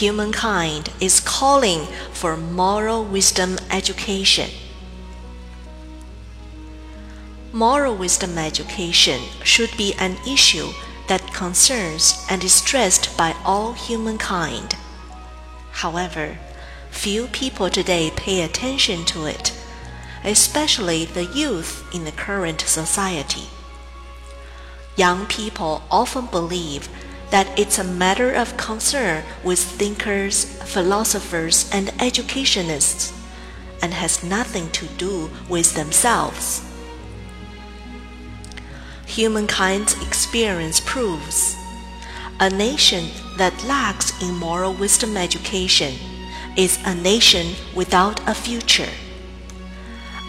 Humankind is calling for moral wisdom education. Moral wisdom education should be an issue that concerns and is stressed by all humankind. However, few people today pay attention to it, especially the youth in the current society. Young people often believe that it's a matter of concern with thinkers, philosophers, and educationists, and has nothing to do with themselves. Humankind's experience proves a nation that lacks in moral wisdom education is a nation without a future.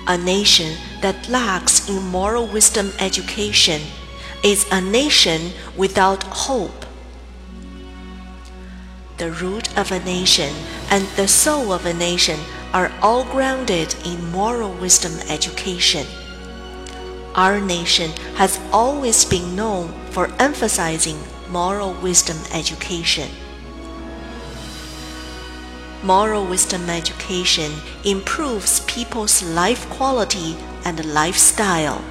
A nation that lacks in moral wisdom education is a nation without hope. The root of a nation and the soul of a nation are all grounded in moral wisdom education. Our nation has always been known for emphasizing moral wisdom education. Moral wisdom education improves people's life quality and lifestyle.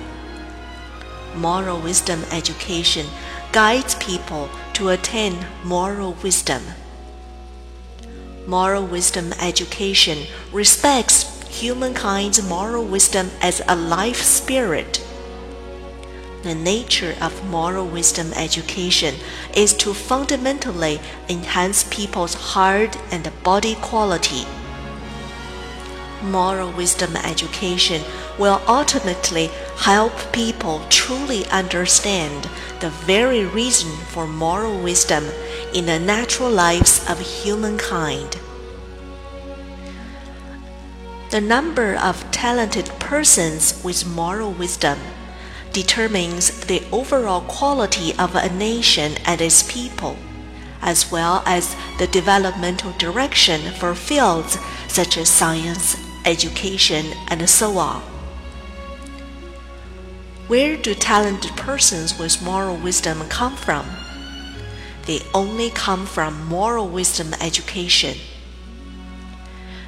Moral wisdom education guides people to attain moral wisdom. Moral wisdom education respects humankind's moral wisdom as a life spirit. The nature of moral wisdom education is to fundamentally enhance people's heart and body quality. Moral wisdom education will ultimately help people truly understand the very reason for moral wisdom in the natural lives of humankind. The number of talented persons with moral wisdom determines the overall quality of a nation and its people, as well as the developmental direction for fields such as science, education, and so on. Where do talented persons with moral wisdom come from? They only come from moral wisdom education.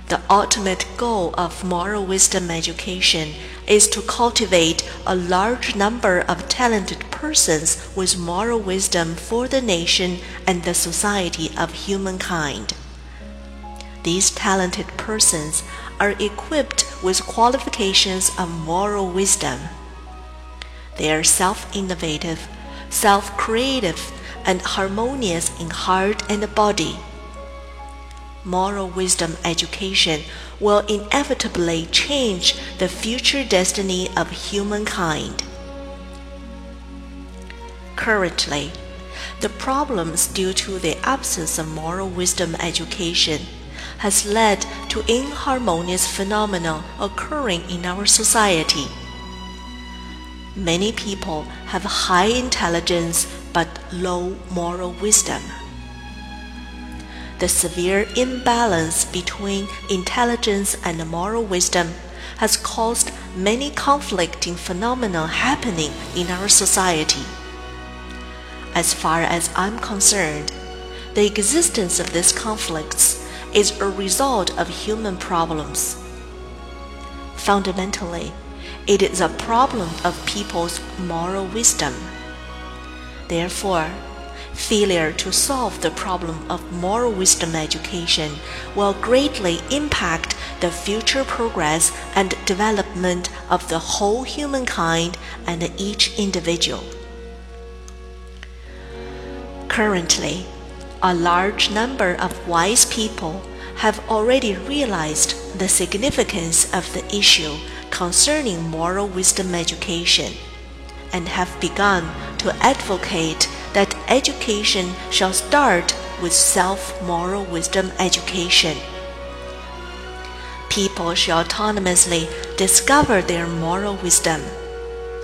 The ultimate goal of moral wisdom education is to cultivate a large number of talented persons with moral wisdom for the nation and the society of humankind. These talented persons are equipped with qualifications of moral wisdom. They are self innovative, self creative, and harmonious in heart and body moral wisdom education will inevitably change the future destiny of humankind. Currently, the problems due to the absence of moral wisdom education has led to inharmonious phenomena occurring in our society. Many people have high intelligence but low moral wisdom the severe imbalance between intelligence and moral wisdom has caused many conflicting phenomena happening in our society. As far as I'm concerned, the existence of these conflicts is a result of human problems. Fundamentally, it is a problem of people's moral wisdom. Therefore, failure to solve the problem of moral wisdom education will greatly impact the future progress and development of the whole humankind and each individual. Currently, a large number of wise people have already realized the significance of the issue concerning moral wisdom education and have begun to advocate that education shall start with self moral wisdom education. People shall autonomously discover their moral wisdom,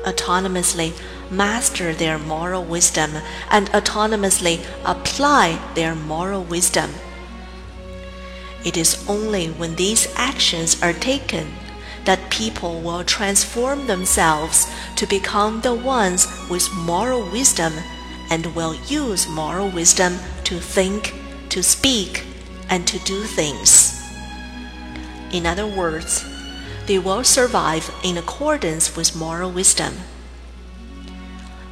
autonomously master their moral wisdom, and autonomously apply their moral wisdom. It is only when these actions are taken that people will transform themselves to become the ones with moral wisdom and will use moral wisdom to think, to speak, and to do things. In other words, they will survive in accordance with moral wisdom.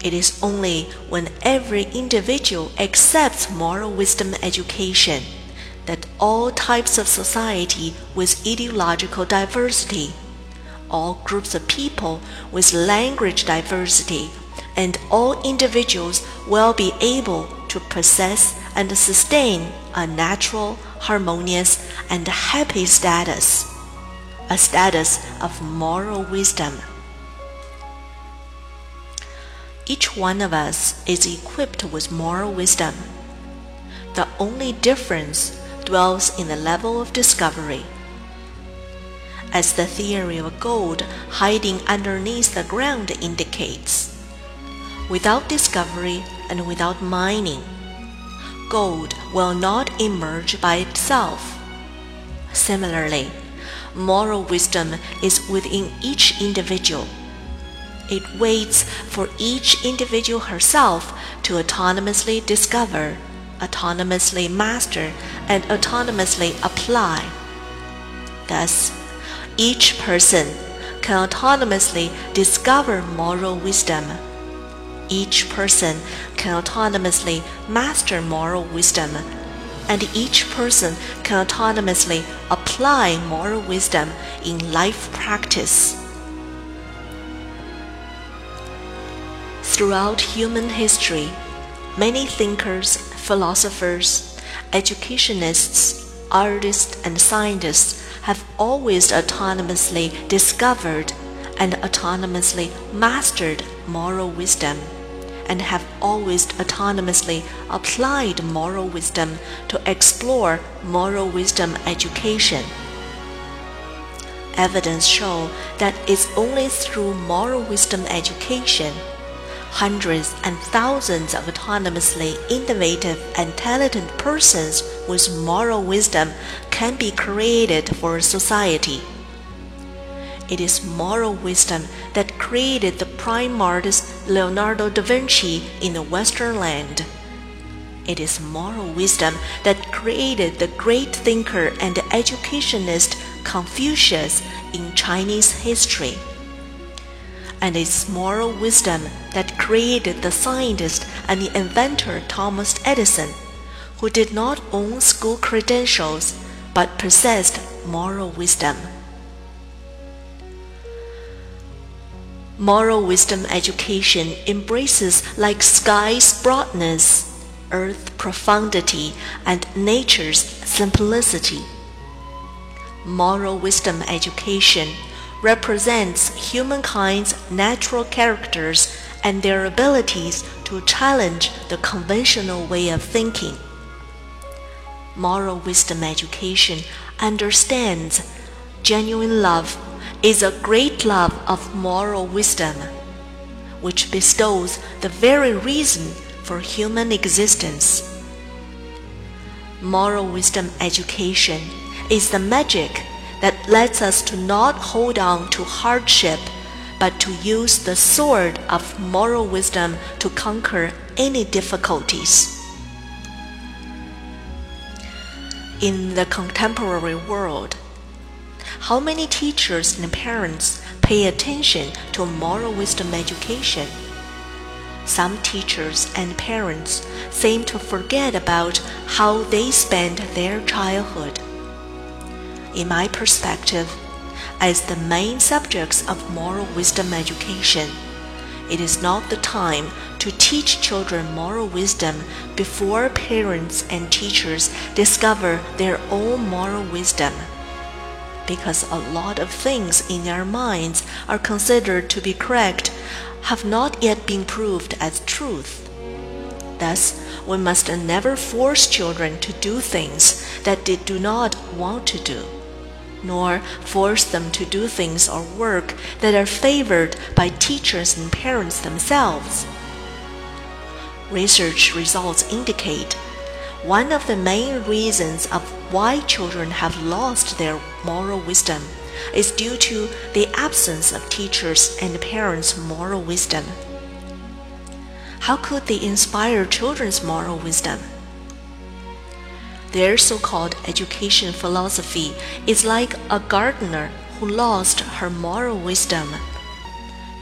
It is only when every individual accepts moral wisdom education that all types of society with ideological diversity, all groups of people with language diversity, and all individuals will be able to possess and sustain a natural, harmonious, and happy status, a status of moral wisdom. Each one of us is equipped with moral wisdom. The only difference dwells in the level of discovery. As the theory of gold hiding underneath the ground indicates, without discovery and without mining, gold will not emerge by itself. Similarly, moral wisdom is within each individual it waits for each individual herself to autonomously discover, autonomously master, and autonomously apply. Thus, each person can autonomously discover moral wisdom. Each person can autonomously master moral wisdom, and each person can autonomously apply moral wisdom in life practice. Throughout human history, many thinkers, philosophers, educationists, artists, and scientists have always autonomously discovered and autonomously mastered moral wisdom, and have always autonomously applied moral wisdom to explore moral wisdom education. Evidence show that it's only through moral wisdom education hundreds and thousands of autonomously innovative and talented persons with moral wisdom can be created for society. It is moral wisdom that created the prime artist Leonardo da Vinci in the Western land. It is moral wisdom that created the great thinker and educationist Confucius in Chinese history and its moral wisdom that created the scientist and the inventor Thomas Edison, who did not own school credentials but possessed moral wisdom. Moral wisdom education embraces like sky's broadness, earth profundity, and nature's simplicity. Moral wisdom education represents humankind's natural characters and their abilities to challenge the conventional way of thinking. Moral wisdom education understands genuine love is a great love of moral wisdom, which bestows the very reason for human existence. Moral wisdom education is the magic that lets us to not hold on to hardship, but to use the sword of moral wisdom to conquer any difficulties. In the contemporary world, how many teachers and parents pay attention to moral wisdom education? Some teachers and parents seem to forget about how they spent their childhood in my perspective, as the main subjects of moral wisdom education. It is not the time to teach children moral wisdom before parents and teachers discover their own moral wisdom. Because a lot of things in their minds are considered to be correct have not yet been proved as truth. Thus, we must never force children to do things that they do not want to do nor force them to do things or work that are favored by teachers and parents themselves. Research results indicate one of the main reasons of why children have lost their moral wisdom is due to the absence of teachers and parents' moral wisdom. how could they inspire children's moral wisdom? Their so called education philosophy is like a gardener who lost her moral wisdom,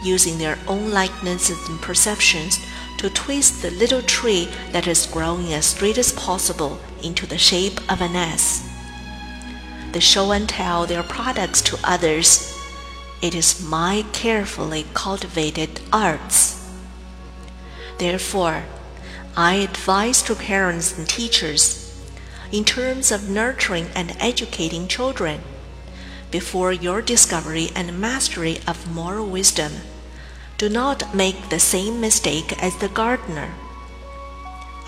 using their own likenesses and perceptions to twist the little tree that is growing as straight as possible into the shape of an S. They show and tell their products to others. It is my carefully cultivated arts. Therefore, I advise to parents and teachers, in terms of nurturing and educating children, before your discovery and mastery of moral wisdom do not make the same mistake as the gardener.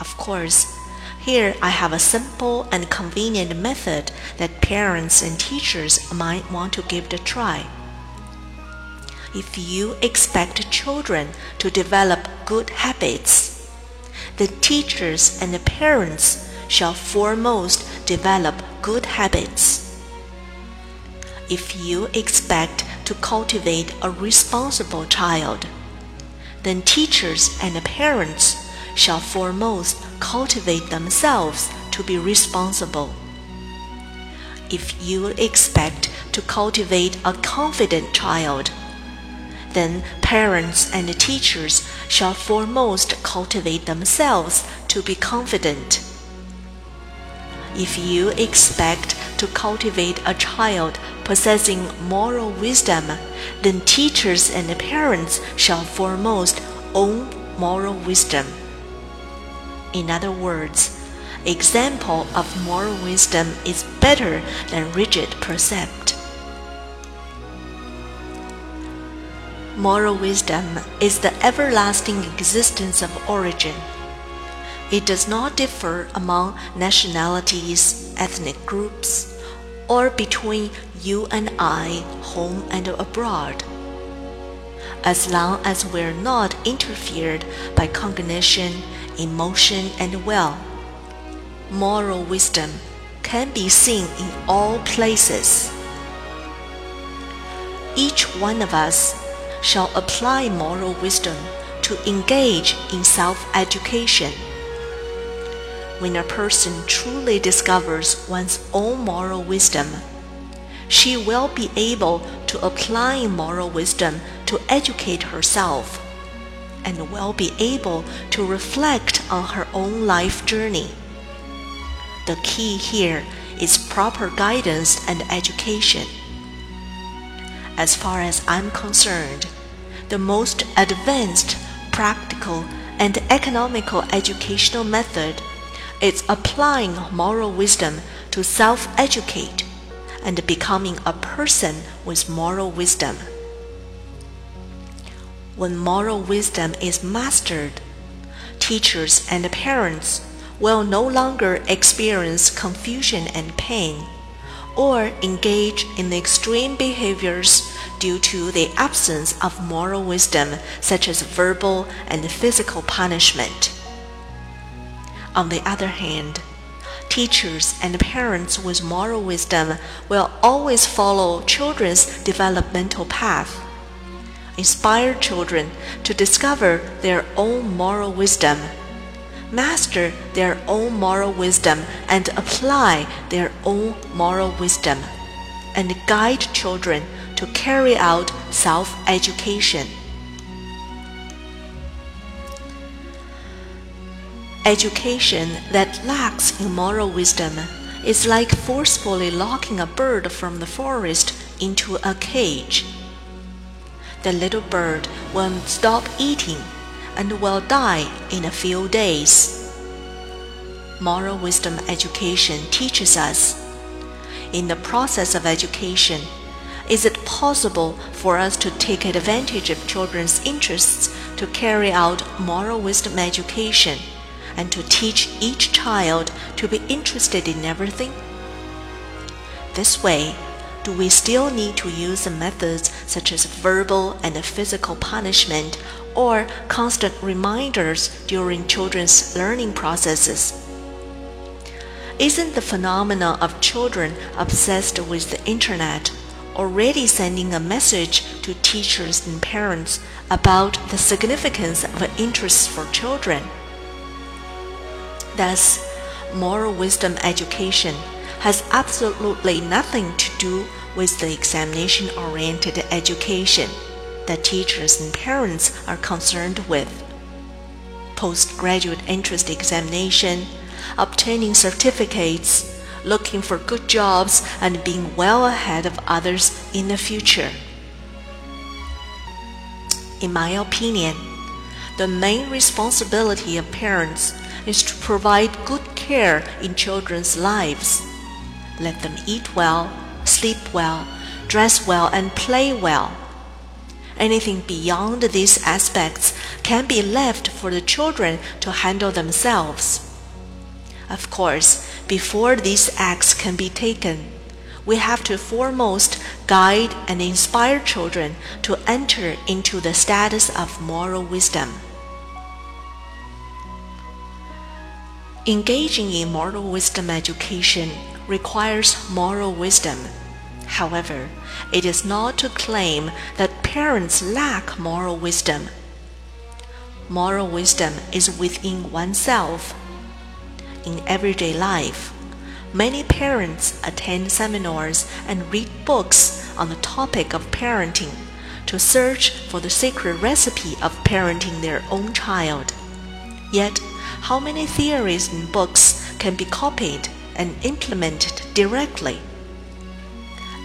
Of course, here I have a simple and convenient method that parents and teachers might want to give a try. If you expect children to develop good habits, the teachers and the parents shall foremost develop good habits. If you expect to cultivate a responsible child, then teachers and parents shall foremost cultivate themselves to be responsible. If you expect to cultivate a confident child, then parents and teachers shall foremost cultivate themselves to be confident. If you expect to cultivate a child possessing moral wisdom, then teachers and parents shall foremost own moral wisdom. In other words, example of moral wisdom is better than rigid precept. Moral wisdom is the everlasting existence of origin. It does not differ among nationalities, ethnic groups, or between you and I, home and abroad. As long as we're not interfered by cognition, emotion, and will, moral wisdom can be seen in all places. Each one of us shall apply moral wisdom to engage in self education. When a person truly discovers one's own moral wisdom, she will be able to apply moral wisdom to educate herself and will be able to reflect on her own life journey. The key here is proper guidance and education. As far as I'm concerned, the most advanced, practical, and economical educational method is applying moral wisdom to self educate and becoming a person with moral wisdom. When moral wisdom is mastered, teachers and parents will no longer experience confusion and pain or engage in extreme behaviors due to the absence of moral wisdom, such as verbal and physical punishment. On the other hand, teachers and parents with moral wisdom will always follow children's developmental path. Inspire children to discover their own moral wisdom, master their own moral wisdom, and apply their own moral wisdom, and guide children to carry out self education. Education that lacks in moral wisdom is like forcefully locking a bird from the forest into a cage. The little bird will stop eating and will die in a few days. Moral wisdom education teaches us. In the process of education, is it possible for us to take advantage of children's interests to carry out moral wisdom education? And to teach each child to be interested in everything? This way, do we still need to use methods such as verbal and physical punishment or constant reminders during children's learning processes? Isn't the phenomena of children obsessed with the internet already sending a message to teachers and parents about the significance of interest for children. Thus, moral wisdom education has absolutely nothing to do with the examination oriented education that teachers and parents are concerned with. Postgraduate entrance examination, obtaining certificates, looking for good jobs, and being well ahead of others in the future. In my opinion, the main responsibility of parents is to provide good care in children's lives. Let them eat well, sleep well, dress well, and play well. Anything beyond these aspects can be left for the children to handle themselves. Of course, before these acts can be taken, we have to foremost guide and inspire children to enter into the status of moral wisdom. Engaging in moral wisdom education requires moral wisdom. However, it is not to claim that parents lack moral wisdom. Moral wisdom is within oneself. In everyday life, many parents attend seminars and read books on the topic of parenting to search for the secret recipe of parenting their own child. Yet, how many theories and books can be copied and implemented directly?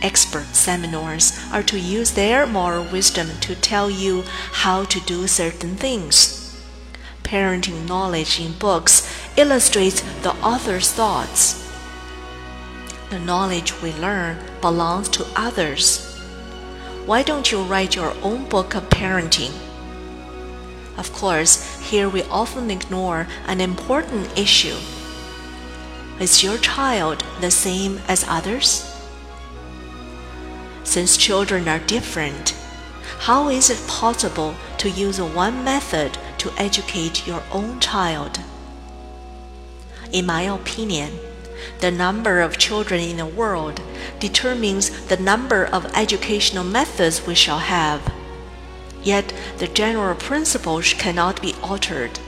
Expert seminars are to use their moral wisdom to tell you how to do certain things. Parenting knowledge in books illustrates the author's thoughts. The knowledge we learn belongs to others. Why don't you write your own book of parenting? Of course, here we often ignore an important issue. Is your child the same as others? Since children are different, how is it possible to use one method to educate your own child? In my opinion, the number of children in the world determines the number of educational methods we shall have. Yet the general principles cannot be altered.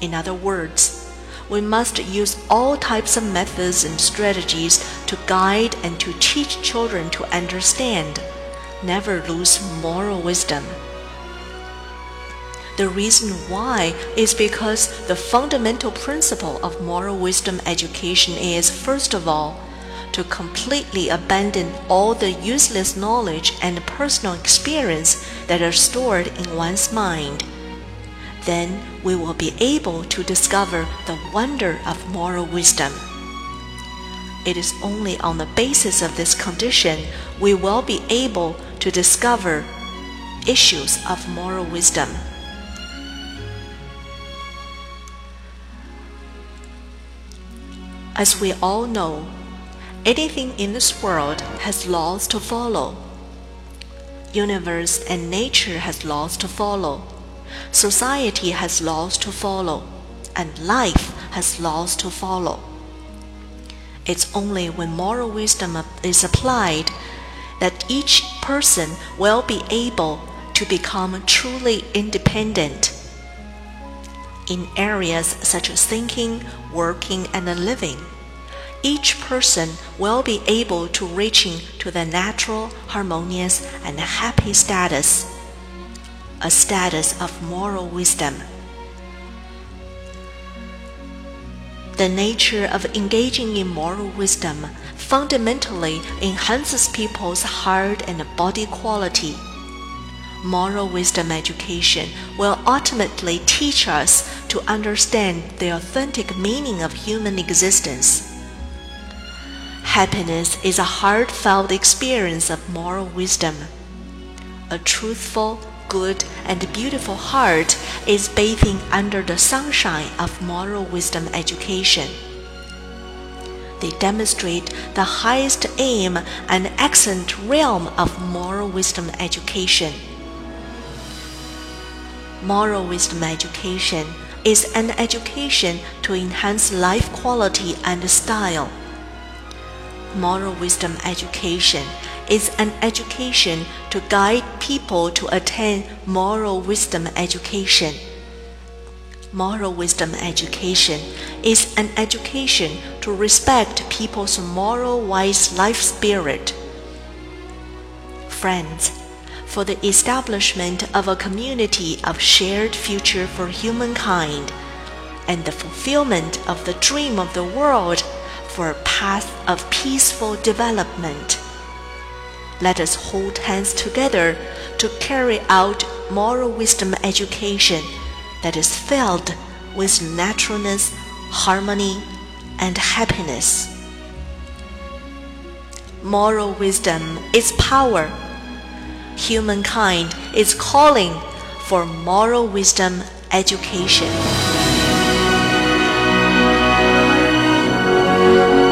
In other words, we must use all types of methods and strategies to guide and to teach children to understand, never lose moral wisdom. The reason why is because the fundamental principle of moral wisdom education is, first of all, to completely abandon all the useless knowledge and personal experience that are stored in one's mind then we will be able to discover the wonder of moral wisdom. It is only on the basis of this condition we will be able to discover issues of moral wisdom. As we all know, anything in this world has laws to follow. Universe and nature has laws to follow Society has laws to follow, and life has laws to follow. It's only when moral wisdom is applied that each person will be able to become truly independent. In areas such as thinking, working, and living, each person will be able to reaching to the natural, harmonious, and happy status a status of moral wisdom. The nature of engaging in moral wisdom fundamentally enhances people's heart and body quality. Moral wisdom education will ultimately teach us to understand the authentic meaning of human existence. Happiness is a heartfelt experience of moral wisdom. A truthful, good and beautiful heart is bathing under the sunshine of moral wisdom education. They demonstrate the highest aim and excellent realm of moral wisdom education. Moral wisdom education is an education to enhance life quality and style. Moral wisdom education is an education to guide people to attain moral wisdom education. Moral wisdom education is an education to respect people's moral wise life spirit. Friends, for the establishment of a community of shared future for humankind and the fulfillment of the dream of the world for a path of peaceful development. Let us hold hands together to carry out moral wisdom education that is filled with naturalness, harmony, and happiness. Moral wisdom is power humankind is calling for moral wisdom education. Música